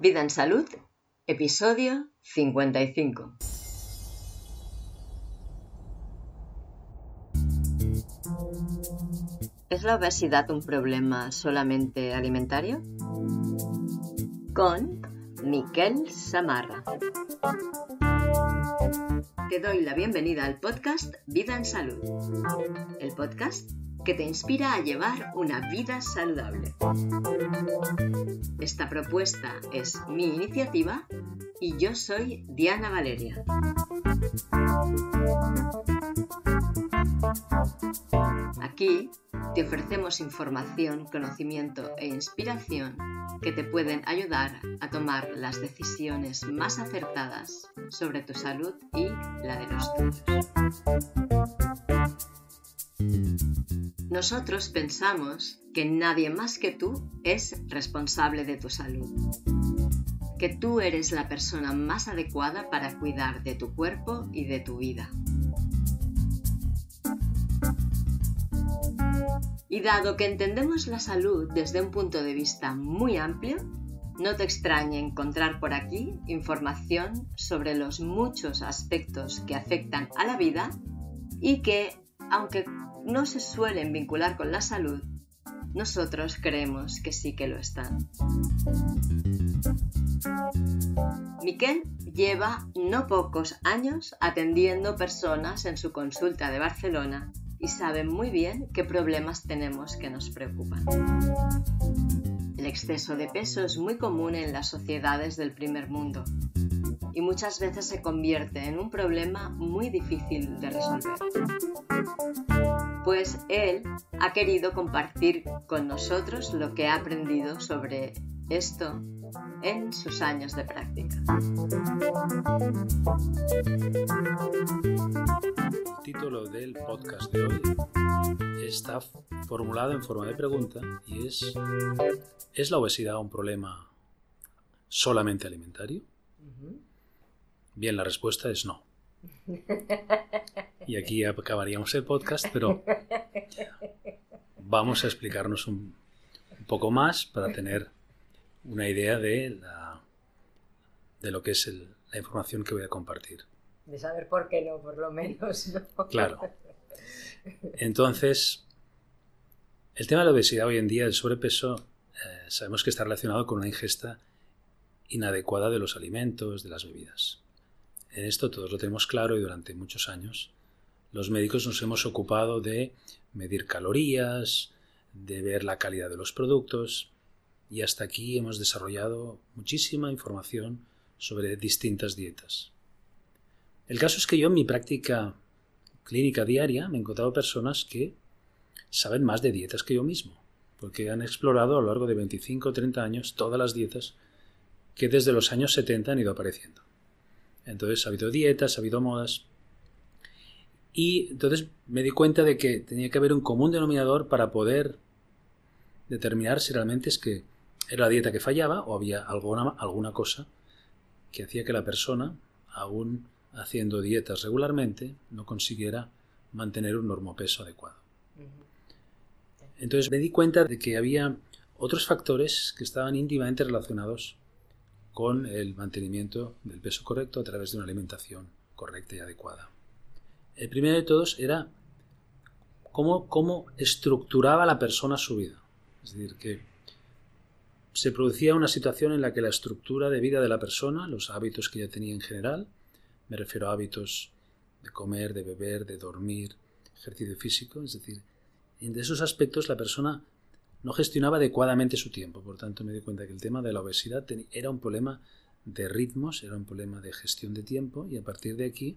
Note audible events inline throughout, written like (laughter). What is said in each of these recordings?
Vida en Salud, episodio 55. ¿Es la obesidad un problema solamente alimentario? Con Miquel Samarra. Te doy la bienvenida al podcast Vida en Salud, el podcast que te inspira a llevar una vida saludable. Esta propuesta es mi iniciativa y yo soy Diana Valeria. Aquí te ofrecemos información, conocimiento e inspiración que te pueden ayudar a tomar las decisiones más acertadas sobre tu salud y la de los tuyos. Nosotros pensamos que nadie más que tú es responsable de tu salud, que tú eres la persona más adecuada para cuidar de tu cuerpo y de tu vida. Y dado que entendemos la salud desde un punto de vista muy amplio, no te extrañe encontrar por aquí información sobre los muchos aspectos que afectan a la vida y que, aunque no se suelen vincular con la salud, nosotros creemos que sí que lo están. Miquel lleva no pocos años atendiendo personas en su consulta de Barcelona y sabe muy bien qué problemas tenemos que nos preocupan. El exceso de peso es muy común en las sociedades del primer mundo y muchas veces se convierte en un problema muy difícil de resolver. Pues él ha querido compartir con nosotros lo que ha aprendido sobre esto en sus años de práctica. El título del podcast de hoy está formulado en forma de pregunta y es ¿Es la obesidad un problema solamente alimentario? Bien, la respuesta es no. Y aquí acabaríamos el podcast, pero vamos a explicarnos un, poco más para tener una idea de, la, de lo que es la información que voy a compartir. De saber por qué no, por lo menos. Claro. Entonces, el tema de la obesidad hoy en día, el sobrepeso, eh, sabemos que está relacionado con una ingesta inadecuada de los alimentos, de las bebidas. En esto todos lo tenemos claro y durante muchos años los médicos nos hemos ocupado de medir calorías, de ver la calidad de los productos y hasta aquí hemos desarrollado muchísima información sobre distintas dietas. El caso es que yo en mi práctica clínica diaria me he encontrado personas que saben más de dietas que yo mismo, porque han explorado a lo largo de 25 o 30 años todas las dietas que desde los años 70 han ido apareciendo. Entonces ha habido dietas, ha habido modas. Y entonces me di cuenta de que tenía que haber un común denominador para poder determinar si realmente es que era la dieta que fallaba o había alguna, alguna cosa que hacía que la persona, aún haciendo dietas regularmente, no consiguiera mantener un normopeso adecuado. Entonces me di cuenta de que había otros factores que estaban íntimamente relacionados con el mantenimiento del peso correcto a través de una alimentación correcta y adecuada. El primero de todos era cómo, cómo estructuraba la persona su vida. Es decir, que se producía una situación en la que la estructura de vida de la persona, los hábitos que ella tenía en general, me refiero a hábitos de comer, de beber, de dormir, ejercicio físico, es decir, en esos aspectos la persona no gestionaba adecuadamente su tiempo. Por tanto, me di cuenta que el tema de la obesidad era un problema de ritmos, era un problema de gestión de tiempo y a partir de aquí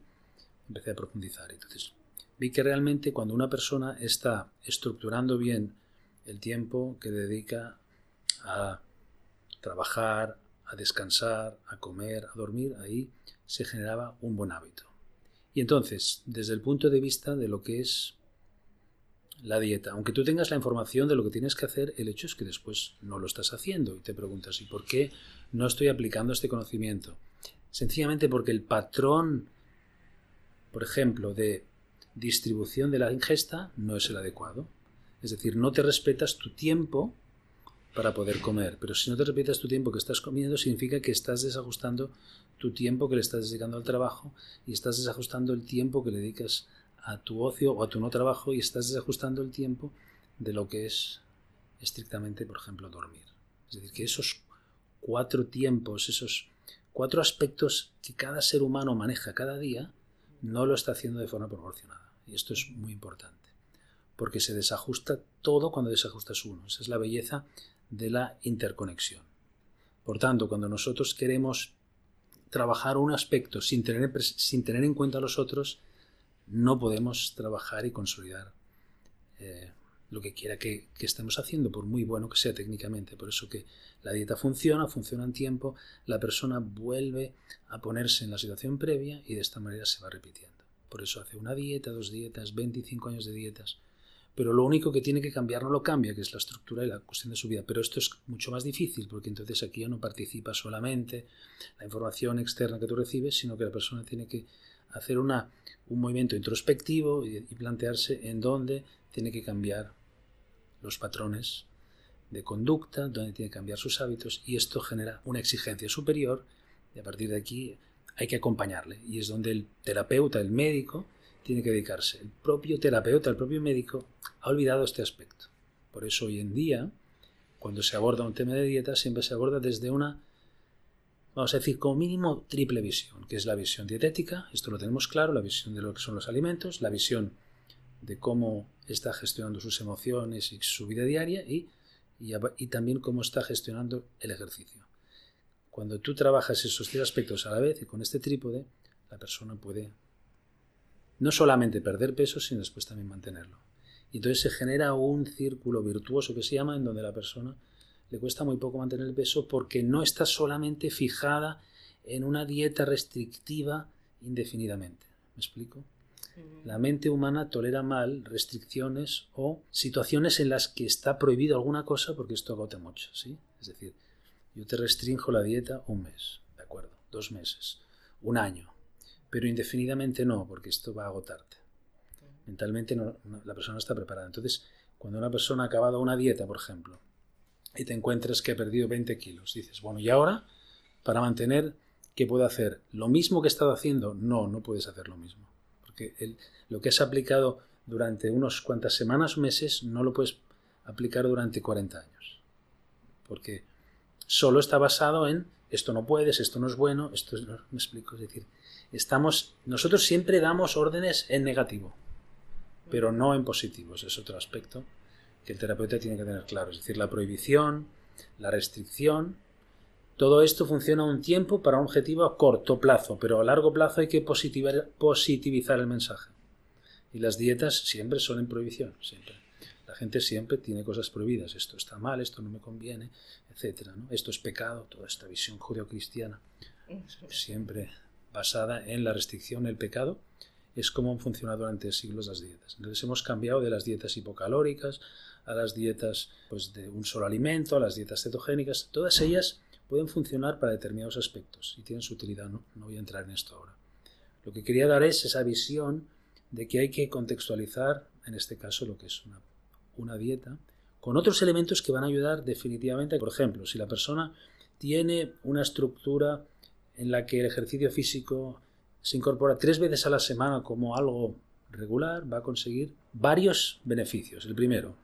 empecé a profundizar. Entonces, vi que realmente cuando una persona está estructurando bien el tiempo que dedica a trabajar, a descansar, a comer, a dormir, ahí se generaba un buen hábito. Y entonces, desde el punto de vista de lo que es la dieta. Aunque tú tengas la información de lo que tienes que hacer, el hecho es que después no lo estás haciendo y te preguntas, ¿y por qué no estoy aplicando este conocimiento? Sencillamente porque el patrón, por ejemplo, de distribución de la ingesta no es el adecuado. Es decir, no te respetas tu tiempo para poder comer. Pero si no te repites tu tiempo que estás comiendo, significa que estás desajustando tu tiempo que le estás dedicando al trabajo y estás desajustando el tiempo que le dedicas a tu ocio o a tu no trabajo y estás desajustando el tiempo de lo que es estrictamente, por ejemplo, dormir. Es decir, que esos cuatro tiempos, esos cuatro aspectos que cada ser humano maneja cada día, no lo está haciendo de forma proporcionada. Y esto es muy importante, porque se desajusta todo cuando desajustas uno. Esa es la belleza de la interconexión. Por tanto, cuando nosotros queremos trabajar un aspecto sin tener, sin tener en cuenta los otros, no podemos trabajar y consolidar eh, lo que quiera que, estemos haciendo, por muy bueno que sea técnicamente. Por eso que la dieta funciona, funciona en tiempo, la persona vuelve a ponerse en la situación previa y de esta manera se va repitiendo. Por eso hace una dieta, dos dietas, 25 años de dietas. Pero lo único que tiene que cambiar no lo cambia, que es la estructura y la cuestión de su vida. Pero esto es mucho más difícil, porque entonces aquí ya no participa solamente la información externa que tú recibes, sino que la persona tiene que hacer una, un movimiento introspectivo y, plantearse en dónde tiene que cambiar los patrones de conducta, donde tiene que cambiar sus hábitos y esto genera una exigencia superior y a partir de aquí hay que acompañarle y es donde el terapeuta, el médico, tiene que dedicarse. El propio terapeuta, el propio médico ha olvidado este aspecto. Por eso hoy en día, cuando se aborda un tema de dieta, siempre se aborda desde una, vamos a decir, como mínimo triple visión, que es la visión dietética, esto lo tenemos claro, la visión de lo que son los alimentos, la visión de cómo está gestionando sus emociones y su vida diaria y, y, también cómo está gestionando el ejercicio. Cuando tú trabajas esos tres aspectos a la vez y con este trípode, la persona puede no solamente perder peso, sino después también mantenerlo. Y entonces se genera un círculo virtuoso que se llama en donde la persona le cuesta muy poco mantener el peso porque no está solamente fijada en una dieta restrictiva indefinidamente. ¿Me explico? La mente humana tolera mal restricciones o situaciones en las que está prohibido alguna cosa porque esto agota mucho, ¿sí? Es decir, yo te restringo la dieta un mes, ¿de acuerdo? Dos meses, un año, pero indefinidamente no, porque esto va a agotarte. Mentalmente la persona no está preparada. Entonces, cuando una persona ha acabado una dieta, por ejemplo, y te encuentras que ha perdido 20 kilos, dices, bueno, ¿y ahora? Para mantener, ¿qué puedo hacer? ¿Lo mismo que he estado haciendo? No, no puedes hacer lo mismo porque lo que has aplicado durante unos cuantas semanas o meses no lo puedes aplicar durante 40 años. Porque solo está basado en esto no puedes, esto no es bueno, esto no, me explico, es decir, estamos nosotros siempre damos órdenes en negativo, pero no en positivo, es otro aspecto que el terapeuta tiene que tener claro, es decir, la prohibición, la restricción todo esto funciona un tiempo para un objetivo a corto plazo, pero a largo plazo hay que positivizar el mensaje. Y las dietas siempre son en prohibición, siempre. La gente siempre tiene cosas prohibidas. Esto está mal, esto no me conviene, etc. Esto es pecado, toda esta visión judeocristiana, siempre basada en la restricción, el pecado, es como han funcionado durante siglos las dietas. Entonces hemos cambiado de las dietas hipocalóricas a las dietas pues, de un solo alimento, a las dietas cetogénicas, todas ellas pueden funcionar para determinados aspectos y tienen su utilidad, ¿no? voy a entrar en esto ahora. Lo que quería dar es esa visión de que hay que contextualizar, en este caso, lo que es una, una dieta, con otros elementos que van a ayudar definitivamente. Por ejemplo, si la persona tiene una estructura en la que el ejercicio físico se incorpora tres veces a la semana como algo regular, va a conseguir varios beneficios. El primero,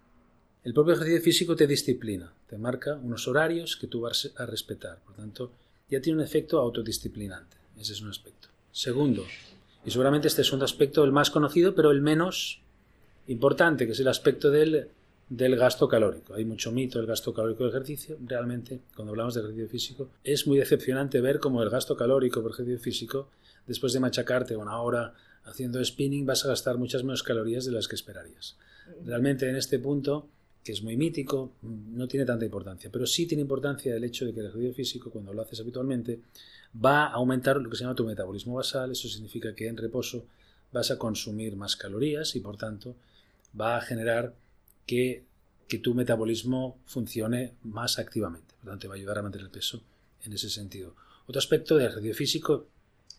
el propio ejercicio físico te disciplina, te marca unos horarios que tú vas a respetar. Por tanto, ya tiene un efecto autodisciplinante. Ese es un aspecto. Segundo, y seguramente este es un aspecto el más conocido, pero el menos importante, que es el aspecto del, del gasto calórico. Hay mucho mito del gasto calórico del ejercicio. Realmente, cuando hablamos de ejercicio físico, es muy decepcionante ver cómo el gasto calórico por ejercicio físico, después de machacarte una hora haciendo spinning, vas a gastar muchas menos calorías de las que esperarías. Realmente en este punto que es muy mítico, no tiene tanta importancia, pero sí tiene importancia el hecho de que el ejercicio físico, cuando lo haces habitualmente, va a aumentar lo que se llama tu metabolismo basal, eso significa que en reposo vas a consumir más calorías y por tanto va a generar que, tu metabolismo funcione más activamente, por lo tanto te va a ayudar a mantener el peso en ese sentido. Otro aspecto del ejercicio físico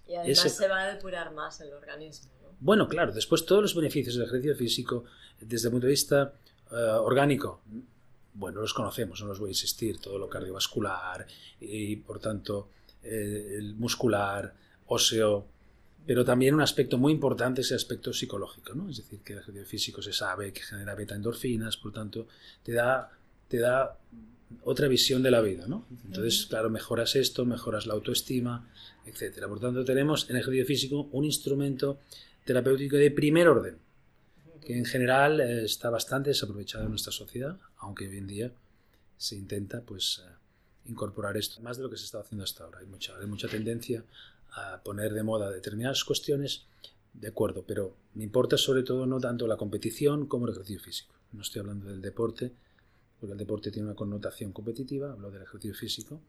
y además se va a depurar más el organismo. Bueno, claro, después todos los beneficios del ejercicio físico, desde el punto de vista eh, orgánico bueno, los conocemos, no los voy a insistir, todo lo cardiovascular y por tanto eh, el muscular, óseo, pero también un aspecto muy importante es el aspecto psicológico, ¿no? Es decir, que el ejercicio físico se sabe que genera beta endorfinas, por tanto, te da, te da otra visión de la vida, ¿no? Entonces, claro, mejoras esto, mejoras la autoestima, etcétera. Por tanto, tenemos en el ejercicio físico un instrumento terapéutico de primer orden, que en general eh, está bastante desaprovechado en nuestra sociedad, aunque hoy en día se intenta pues eh, incorporar esto más de lo que se está haciendo hasta ahora. Hay mucha, hay mucha tendencia a poner de moda determinadas cuestiones, de acuerdo, pero me importa sobre todo no tanto la competición como el ejercicio físico. No estoy hablando del deporte, porque el deporte tiene una connotación competitiva, hablo del ejercicio físico,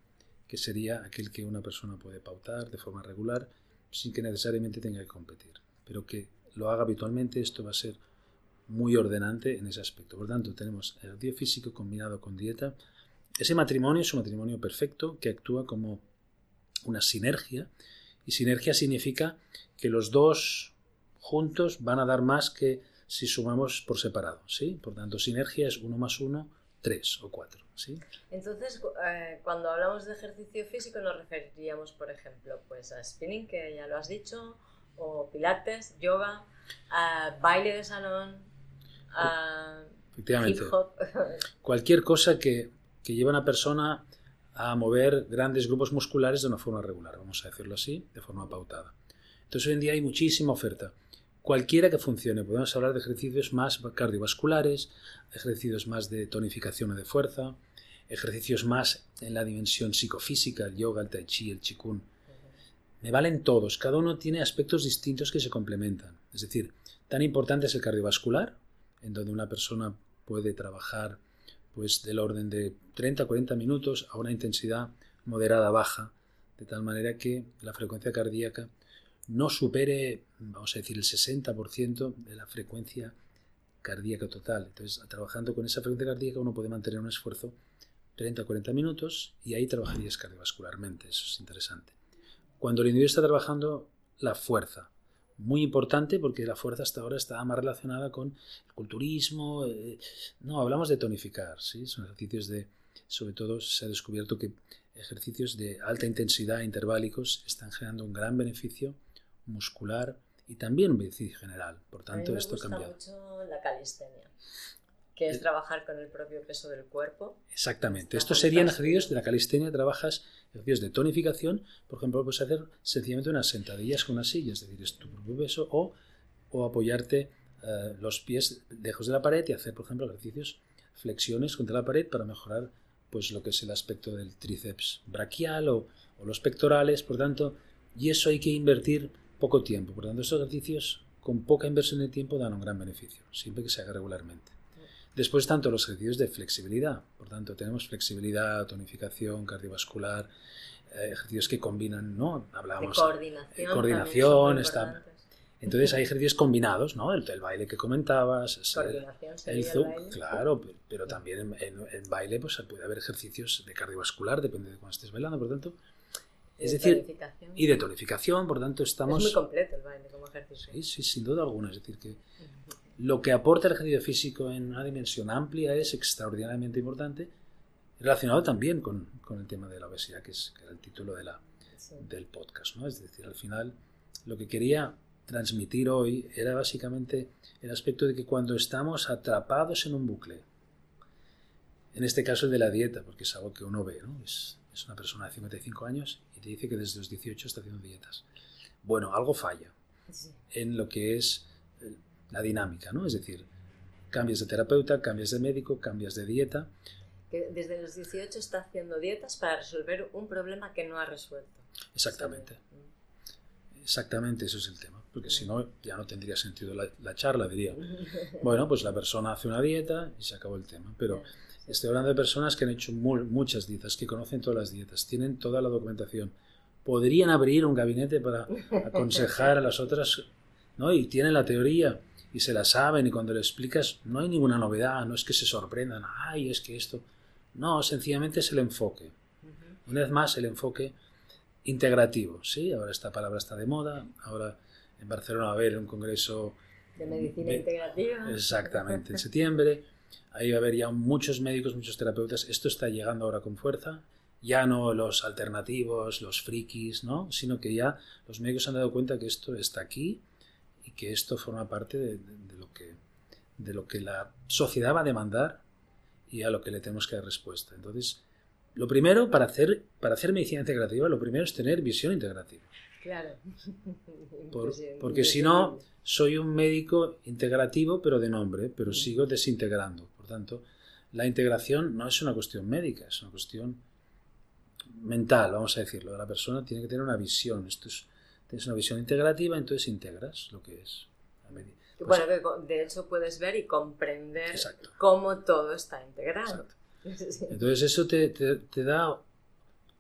que sería aquel que una persona puede pautar de forma regular sin que necesariamente tenga que competir, pero que lo haga habitualmente, esto va a ser muy ordenante en ese aspecto. Por lo tanto, tenemos ejercicio físico combinado con dieta. Ese matrimonio es un matrimonio perfecto que actúa como una sinergia. Y sinergia significa que los dos juntos van a dar más que si sumamos por separado. ¿sí? Por tanto, sinergia es uno más uno, tres o cuatro. ¿sí? Entonces, eh, cuando hablamos de ejercicio físico nos referiríamos, por ejemplo, pues a spinning, que ya lo has dicho, o pilates, yoga, a baile de salón, Efectivamente. (laughs) Cualquier cosa que, que lleve a una persona a mover grandes grupos musculares de una forma regular, vamos a decirlo así, de forma pautada. Entonces hoy en día hay muchísima oferta. Cualquiera que funcione, podemos hablar de ejercicios más cardiovasculares, ejercicios más de tonificación o de fuerza, ejercicios más en la dimensión psicofísica, el yoga, el tai chi, el chikun. Me valen todos, cada uno tiene aspectos distintos que se complementan. Es decir, tan importante es el cardiovascular, en donde una persona puede trabajar pues del orden de 30 a 40 minutos a una intensidad moderada baja, de tal manera que la frecuencia cardíaca no supere, vamos a decir, el 60% de la frecuencia cardíaca total. Entonces, trabajando con esa frecuencia cardíaca uno puede mantener un esfuerzo 30 a 40 minutos y ahí trabajarías cardiovascularmente, eso es interesante. Cuando el individuo está trabajando la fuerza, muy importante porque la fuerza hasta ahora estaba más relacionada con el culturismo. Eh, no, hablamos de tonificar, ¿sí? Son ejercicios de, sobre todo se ha descubierto que ejercicios de alta intensidad interválicos están generando un gran beneficio muscular y también un beneficio general. Por tanto, esto ha cambiado. mucho la calistenia que es trabajar con el propio peso del cuerpo. Exactamente. Estos serían ejercicios de la calistenia, trabajas ejercicios de tonificación, por ejemplo, puedes hacer sencillamente unas sentadillas con una silla, es decir, es tu propio peso, o, o apoyarte eh, los pies lejos de la pared y hacer, por ejemplo, ejercicios, flexiones contra la pared para mejorar pues lo que es el aspecto del tríceps braquial o, o los pectorales, por tanto, y eso hay que invertir poco tiempo. Por tanto, estos ejercicios con poca inversión de tiempo dan un gran beneficio, siempre que se haga regularmente. Después, tanto los ejercicios de flexibilidad. Por tanto, tenemos flexibilidad, tonificación cardiovascular, eh, ejercicios que combinan, ¿no? Hablábamos de coordinación. coordinación está. Entonces hay ejercicios combinados, ¿no? El, baile que comentabas, el, el zoom, claro, pero, también en, baile pues puede haber ejercicios de cardiovascular, depende de cuándo estés bailando, por tanto, es decir, y de tonificación, por tanto estamos... Es muy completo el baile como ejercicio. Sí, sí, sin duda alguna, es decir que lo que aporta el ejercicio físico en una dimensión amplia es extraordinariamente importante, relacionado también con, el tema de la obesidad, que es el título de la, del podcast. ¿no? Es decir, al final lo que quería transmitir hoy era básicamente el aspecto de que cuando estamos atrapados en un bucle, en este caso el de la dieta, porque es algo que uno ve, ¿no? es, es una persona de 55 años y te dice que desde los 18 está haciendo dietas. Bueno, algo falla en lo que es la dinámica, ¿no? Es decir, cambias de terapeuta, cambias de médico, cambias de dieta. Que desde los 18 está haciendo dietas para resolver un problema que no ha resuelto. Exactamente. Exactamente, eso es el tema. Porque si no, ya no tendría sentido la, charla, diría. (laughs) Bueno, pues la persona hace una dieta y se acabó el tema. Pero estoy hablando de personas que han hecho muchas dietas, que conocen todas las dietas, tienen toda la documentación. Podrían abrir un gabinete para (laughs) aconsejar a las otras, ¿no? Y tienen la teoría y se la saben y cuando le explicas no hay ninguna novedad, no es que se sorprendan, ay, es que esto... No, sencillamente es el enfoque. Una vez más, el enfoque integrativo, ¿sí? Ahora esta palabra está de moda, ahora en Barcelona va a haber un congreso... De medicina integrativa. Exactamente, en (laughs) septiembre. ahí va a haber ya muchos médicos, muchos terapeutas. Esto está llegando ahora con fuerza. Ya no los alternativos, los frikis, ¿no? Sino que ya los médicos han dado cuenta que esto está aquí y que esto forma parte de, lo, que, de lo que la sociedad va a demandar y a lo que le tenemos que dar respuesta. Entonces, lo primero, para hacer, para hacer medicina integrativa, lo primero es tener visión integrativa. Claro. (laughs) porque si no, soy un médico integrativo, pero de nombre, pero sigo desintegrando. Por tanto, la integración no es una cuestión médica, es una cuestión mental, vamos a decirlo. La persona tiene que tener una visión. Esto es, tienes una visión integrativa, entonces integras lo que es. bueno, de hecho puedes ver y comprender cómo todo está integrado. (laughs) Entonces eso te, te, da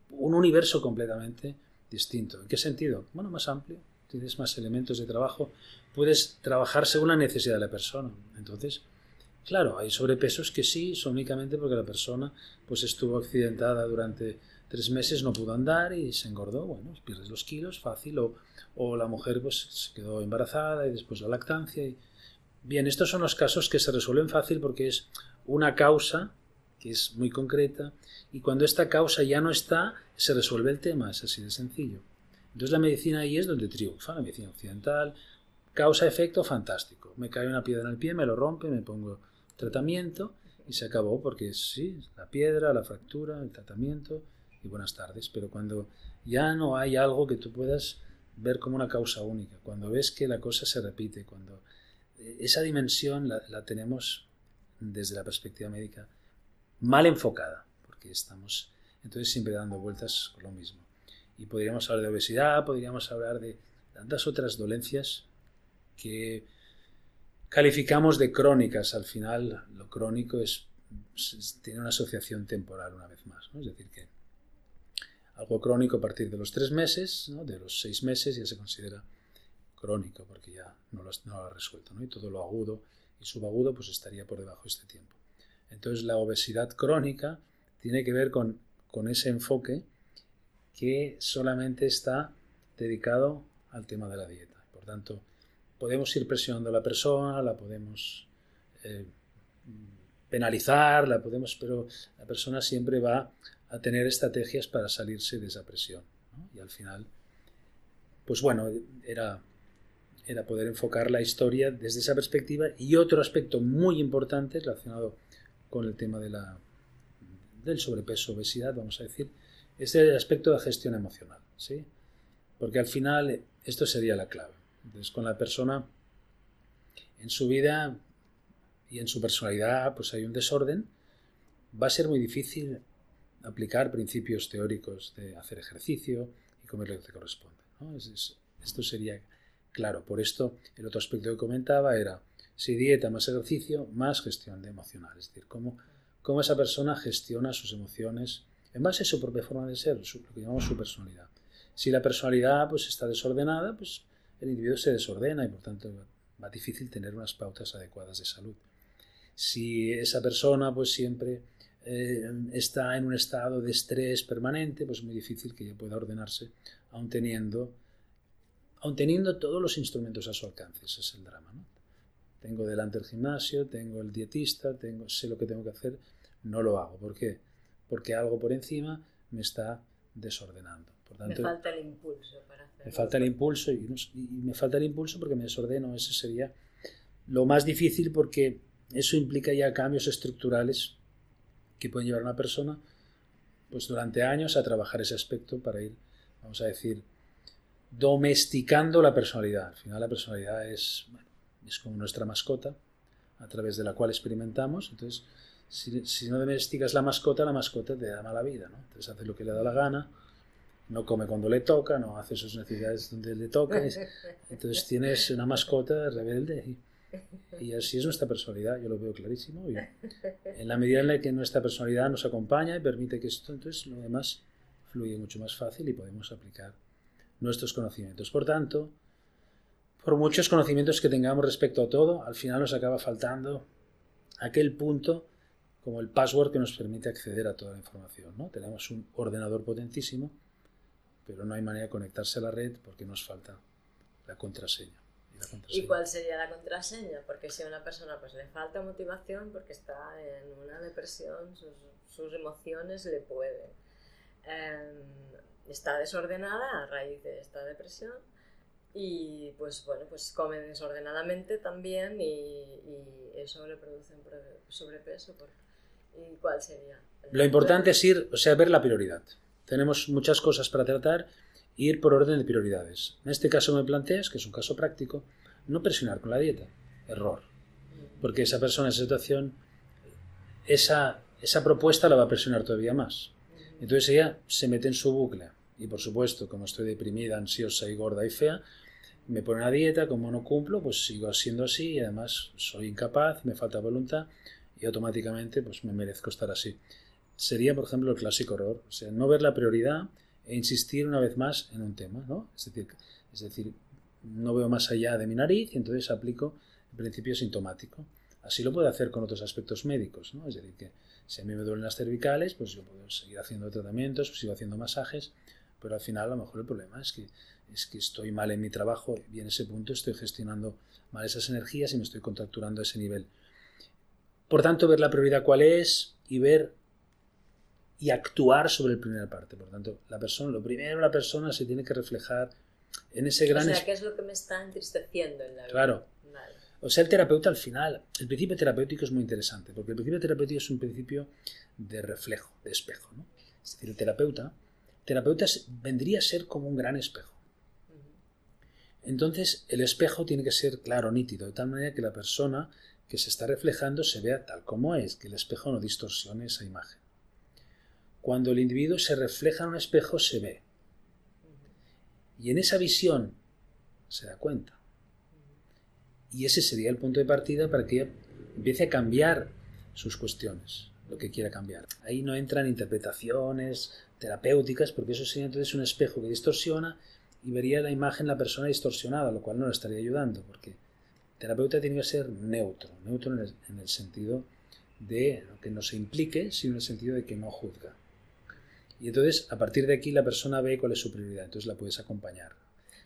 un universo completamente distinto. ¿En qué sentido? Bueno, más amplio, tienes más elementos de trabajo, puedes trabajar según la necesidad de la persona. Entonces, claro, hay sobrepesos que sí, son únicamente porque la persona pues estuvo accidentada durante tres meses, no pudo andar y se engordó. Bueno, pierdes los kilos, fácil. O, o la mujer pues se quedó embarazada y después la lactancia. Bien, estos son los casos que se resuelven fácil porque es una causa que es muy concreta, y cuando esta causa ya no está, se resuelve el tema, es así de sencillo. Entonces la medicina ahí es donde triunfa, la medicina occidental, causa-efecto fantástico. Me cae una piedra en el pie, me lo rompe, me pongo tratamiento y se acabó, porque sí, la piedra, la fractura, el tratamiento y buenas tardes. Pero cuando ya no hay algo que tú puedas ver como una causa única, cuando ves que la cosa se repite, cuando eh, esa dimensión la, la tenemos desde la perspectiva médica mal enfocada, porque estamos entonces siempre dando vueltas con lo mismo. Y podríamos hablar de obesidad, podríamos hablar de tantas otras dolencias que calificamos de crónicas. Al final, lo crónico es, tiene una asociación temporal una vez más. Es decir, que algo crónico a partir de los tres meses, de los seis meses ya se considera crónico porque ya no lo, ha resuelto. ¿no? Y todo lo agudo y subagudo pues estaría por debajo de este tiempo. Entonces la obesidad crónica tiene que ver con, ese enfoque que solamente está dedicado al tema de la dieta. Por tanto, podemos ir presionando a la persona, la podemos eh, penalizar, la podemos, pero la persona siempre va a tener estrategias para salirse de esa presión. Y al final, pues bueno, era, era poder enfocar la historia desde esa perspectiva. Y otro aspecto muy importante relacionado con el tema de la, del sobrepeso, obesidad, vamos a decir, es el aspecto de la gestión emocional, ¿sí? Porque al final esto sería la clave. Entonces, con la persona en su vida y en su personalidad, pues hay un desorden, va a ser muy difícil aplicar principios teóricos de hacer ejercicio y comer lo que te corresponde. esto sería claro. Por esto, el otro aspecto que comentaba era si dieta más ejercicio, más gestión de emocional. Es decir, cómo, cómo esa persona gestiona sus emociones en base a su propia forma de ser, lo que llamamos su personalidad. Si la personalidad pues, está desordenada, pues el individuo se desordena y por tanto va difícil tener unas pautas adecuadas de salud. Si esa persona pues siempre eh, está en un estado de estrés permanente, pues es muy difícil que ella pueda ordenarse, aun teniendo, aun teniendo todos los instrumentos a su alcance. Ese es el drama. ¿no? Tengo delante el gimnasio, tengo el dietista, tengo, sé lo que tengo que hacer, no lo hago. ¿Por qué? Porque algo por encima me está desordenando. Por tanto, me falta el impulso para hacerlo. Me falta el impulso y, me falta el impulso porque me desordeno. Ese sería lo más difícil porque eso implica ya cambios estructurales que pueden llevar a una persona pues durante años a trabajar ese aspecto para ir, vamos a decir, domesticando la personalidad. Al final la personalidad es, es como nuestra mascota, a través de la cual experimentamos. Entonces, si, no domesticas la mascota, la mascota te da mala vida. ¿no? Entonces hace lo que le da la gana, no come cuando le toca, no hace sus necesidades donde le toca. (laughs) Entonces tienes una mascota rebelde. Y, así es nuestra personalidad, yo lo veo clarísimo. Y en la medida en la que nuestra personalidad nos acompaña y permite que esto, entonces lo demás fluye mucho más fácil y podemos aplicar nuestros conocimientos. Por tanto, por muchos conocimientos que tengamos respecto a todo, al final nos acaba faltando aquel punto como el password que nos permite acceder a toda la información. ¿no? Tenemos un ordenador potentísimo, pero no hay manera de conectarse a la red porque nos falta la contraseña. ¿Y cuál sería la contraseña? Porque si a una persona pues, le falta motivación porque está en una depresión, sus, sus emociones le pueden. Em, está desordenada a raíz de esta depresión y pues bueno, pues come desordenadamente también y, eso le produce un sobrepeso. ¿Y cuál sería? Lo importante es ir, o sea, ver la prioridad. Tenemos muchas cosas para tratar ir por orden de prioridades. En este caso me planteas, que es un caso práctico, no presionar con la dieta. Error. Porque esa persona, esa situación, esa, esa propuesta la va a presionar todavía más. Entonces ella se mete en su bucle. Y por supuesto, como estoy deprimida, ansiosa y gorda y fea, me pone una dieta, como no cumplo, pues sigo siendo así y además soy incapaz, me falta voluntad y automáticamente pues me merezco estar así. Sería, por ejemplo, el clásico error, o sea, no ver la prioridad e insistir una vez más en un tema, ¿no? Es decir, es decir, no veo más allá de mi nariz y entonces aplico el principio sintomático. Así lo puedo hacer con otros aspectos médicos, ¿no? Es decir, que si a mí me duelen las cervicales, pues yo puedo seguir haciendo tratamientos, sigo haciendo masajes, pero al final a lo mejor el problema es que, es que estoy mal en mi trabajo y en ese punto estoy gestionando mal esas energías y me estoy contracturando a ese nivel. Por tanto, ver la prioridad cuál es y ver y actuar sobre la primera parte. Por tanto, la persona, lo primero la persona se tiene que reflejar en ese gran... O sea, ¿qué es lo que me está entristeciendo en la vida? Claro. O sea, el terapeuta al final, el principio terapéutico es muy interesante, porque el principio terapéutico es un principio de reflejo, de espejo. ¿no? Es decir, el terapeuta, terapeuta vendría a ser como un gran espejo. Entonces, el espejo tiene que ser claro, nítido, de tal manera que la persona que se está reflejando se vea tal como es, que el espejo no distorsione esa imagen. Cuando el individuo se refleja en un espejo, se ve. Y en esa visión se da cuenta. Y ese sería el punto de partida para que empiece a cambiar sus cuestiones, lo que quiera cambiar. Ahí no entran interpretaciones terapéuticas, porque eso sería entonces un espejo que distorsiona y vería la imagen la persona distorsionada, lo cual no le estaría ayudando, porque el terapeuta tiene que ser neutro, neutro en el, en el sentido de que no se implique, sino en el sentido de que no juzga. Y entonces, a partir de aquí, la persona ve cuál es su prioridad, entonces la puedes acompañar.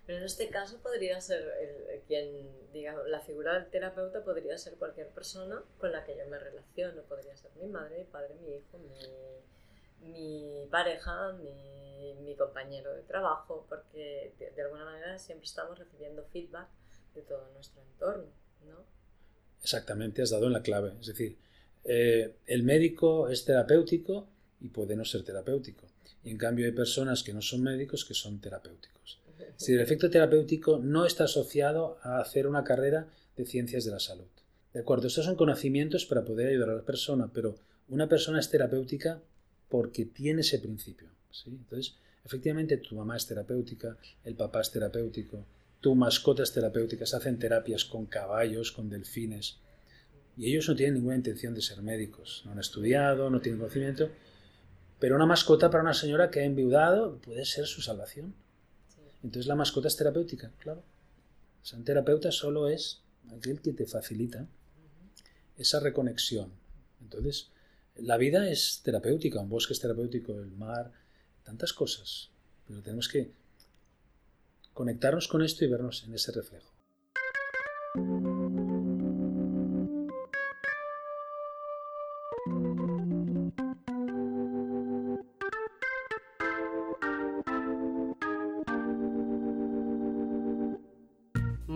Pero en este caso podría ser el, quien, digamos, la figura del terapeuta podría ser cualquier persona con la que yo me relaciono. Podría ser mi madre, mi padre, mi hijo, mi, mi pareja, mi, mi, compañero de trabajo, porque de, alguna manera siempre estamos recibiendo feedback de todo nuestro entorno, ¿no? Exactamente, has dado en la clave. Es decir, eh, el médico es terapéutico y puede no ser terapéutico. Y en cambio hay personas que no son médicos que son terapéuticos. Si el efecto terapéutico no está asociado a hacer una carrera de ciencias de la salud. De acuerdo, estos son conocimientos para poder ayudar a la persona, pero una persona es terapéutica porque tiene ese principio. ¿sí? Entonces, efectivamente, tu mamá es terapéutica, el papá es terapéutico, tu mascota es terapéutica, se hacen terapias con caballos, con delfines, y ellos no tienen ninguna intención de ser médicos, no han estudiado, no tienen conocimiento, pero una mascota para una señora que ha enviudado puede ser su salvación. Entonces la mascota es terapéutica, claro. O sea, un terapeuta solo es aquel que te facilita esa reconexión. Entonces, la vida es terapéutica, un bosque es terapéutico, el mar, tantas cosas. Pero tenemos que conectarnos con esto y vernos en ese reflejo.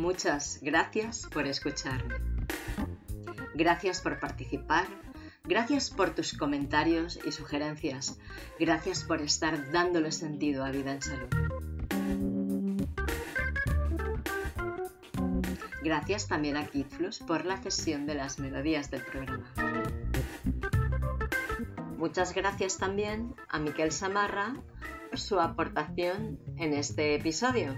Muchas gracias por escucharme. Gracias por participar. Gracias por tus comentarios y sugerencias. Gracias por estar dándole sentido a Vida en Salud. Gracias también a Kidflux por la cesión de las melodías del programa. Muchas gracias también a Miquel Samarra por su aportación en este episodio.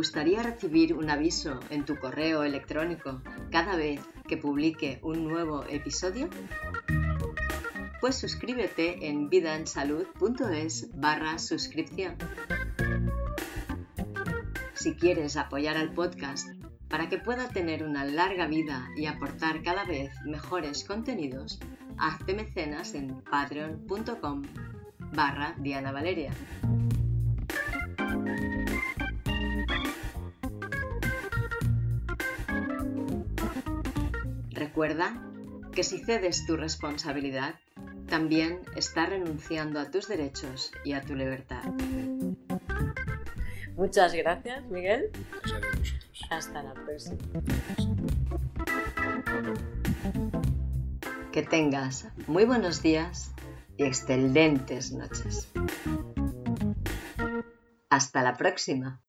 ¿Te gustaría recibir un aviso en tu correo electrónico cada vez que publique un nuevo episodio? Pues suscríbete en vidaensalud.es barra suscripción. Si quieres apoyar al podcast para que pueda tener una larga vida y aportar cada vez mejores contenidos, hazte mecenas en patreon.com barra Diana Valeria. Recuerda que si cedes tu responsabilidad, también estás renunciando a tus derechos y a tu libertad. Muchas gracias, Miguel. Gracias a. Hasta la próxima. Que tengas muy buenos días y excelentes noches. Hasta la próxima.